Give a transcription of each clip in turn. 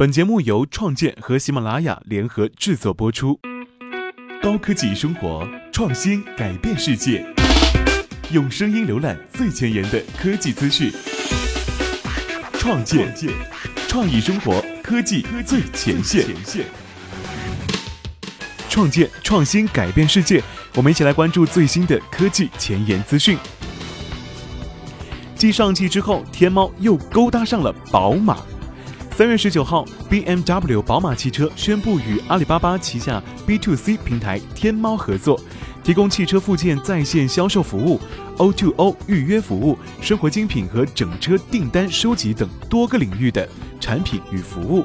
本节目由创建和喜马拉雅联合制作播出。高科技生活，创新改变世界，用声音浏览最前沿的科技资讯。创建，创意生活，科技最前线。创建，创新改变世界。我们一起来关注最新的科技前沿资讯。继上汽之后，天猫又勾搭上了宝马。三月十九号，BMW 宝马汽车宣布与阿里巴巴旗下 B to C 平台天猫合作，提供汽车附件在线销售服务、O to O 预约服务、生活精品和整车订单收集等多个领域的产品与服务。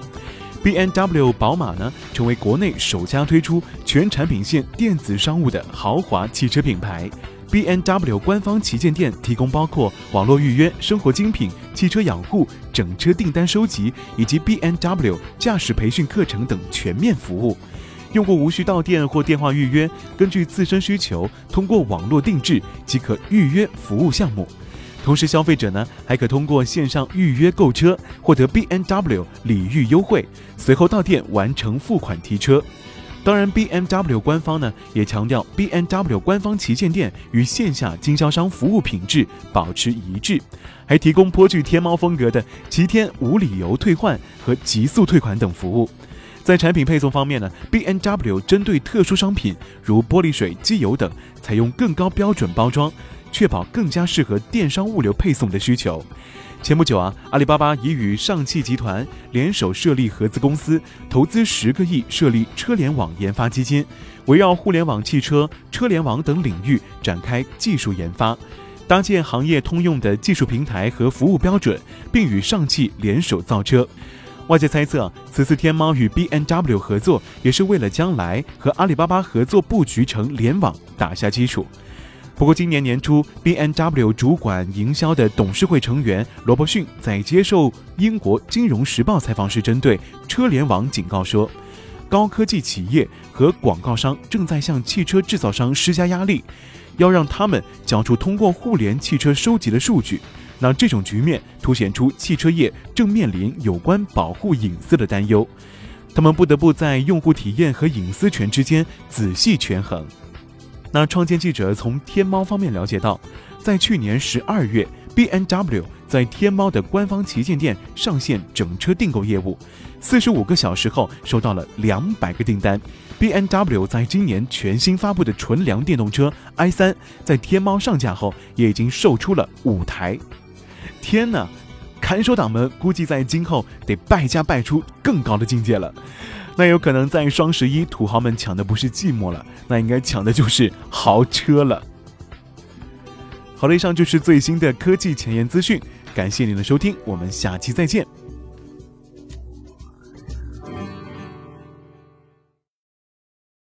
BMW 宝马呢，成为国内首家推出全产品线电子商务的豪华汽车品牌。B N W 官方旗舰店提供包括网络预约、生活精品、汽车养护、整车订单收集以及 B N W 驾驶培训课程等全面服务。用户无需到店或电话预约，根据自身需求，通过网络定制即可预约服务项目。同时，消费者呢还可通过线上预约购车，获得 B N W 礼遇优惠，随后到店完成付款提车。当然，B M W 官方呢也强调，B M W 官方旗舰店与线下经销商服务品质保持一致，还提供颇具天猫风格的七天无理由退换和极速退款等服务。在产品配送方面呢，B M W 针对特殊商品如玻璃水、机油等，采用更高标准包装，确保更加适合电商物流配送的需求。前不久啊，阿里巴巴已与上汽集团联手设立合资公司，投资十个亿设立车联网研发基金，围绕互联网汽车、车联网等领域展开技术研发，搭建行业通用的技术平台和服务标准，并与上汽联手造车。外界猜测，此次天猫与 B N W 合作，也是为了将来和阿里巴巴合作布局成联网打下基础。不过，今年年初，B N W 主管营销的董事会成员罗伯逊在接受英国《金融时报》采访时，针对车联网警告说，高科技企业和广告商正在向汽车制造商施加压力，要让他们交出通过互联汽车收集的数据。那这种局面凸显出汽车业正面临有关保护隐私的担忧，他们不得不在用户体验和隐私权之间仔细权衡。那创建记者从天猫方面了解到，在去年十二月，B N W 在天猫的官方旗舰店上线整车订购业务，四十五个小时后收到了两百个订单。B N W 在今年全新发布的纯粮电动车 i 三在天猫上架后，也已经售出了五台。天呐，看守党们估计在今后得败家败出更高的境界了。那有可能在双十一，土豪们抢的不是寂寞了，那应该抢的就是豪车了。好了，以上就是最新的科技前沿资讯，感谢您的收听，我们下期再见。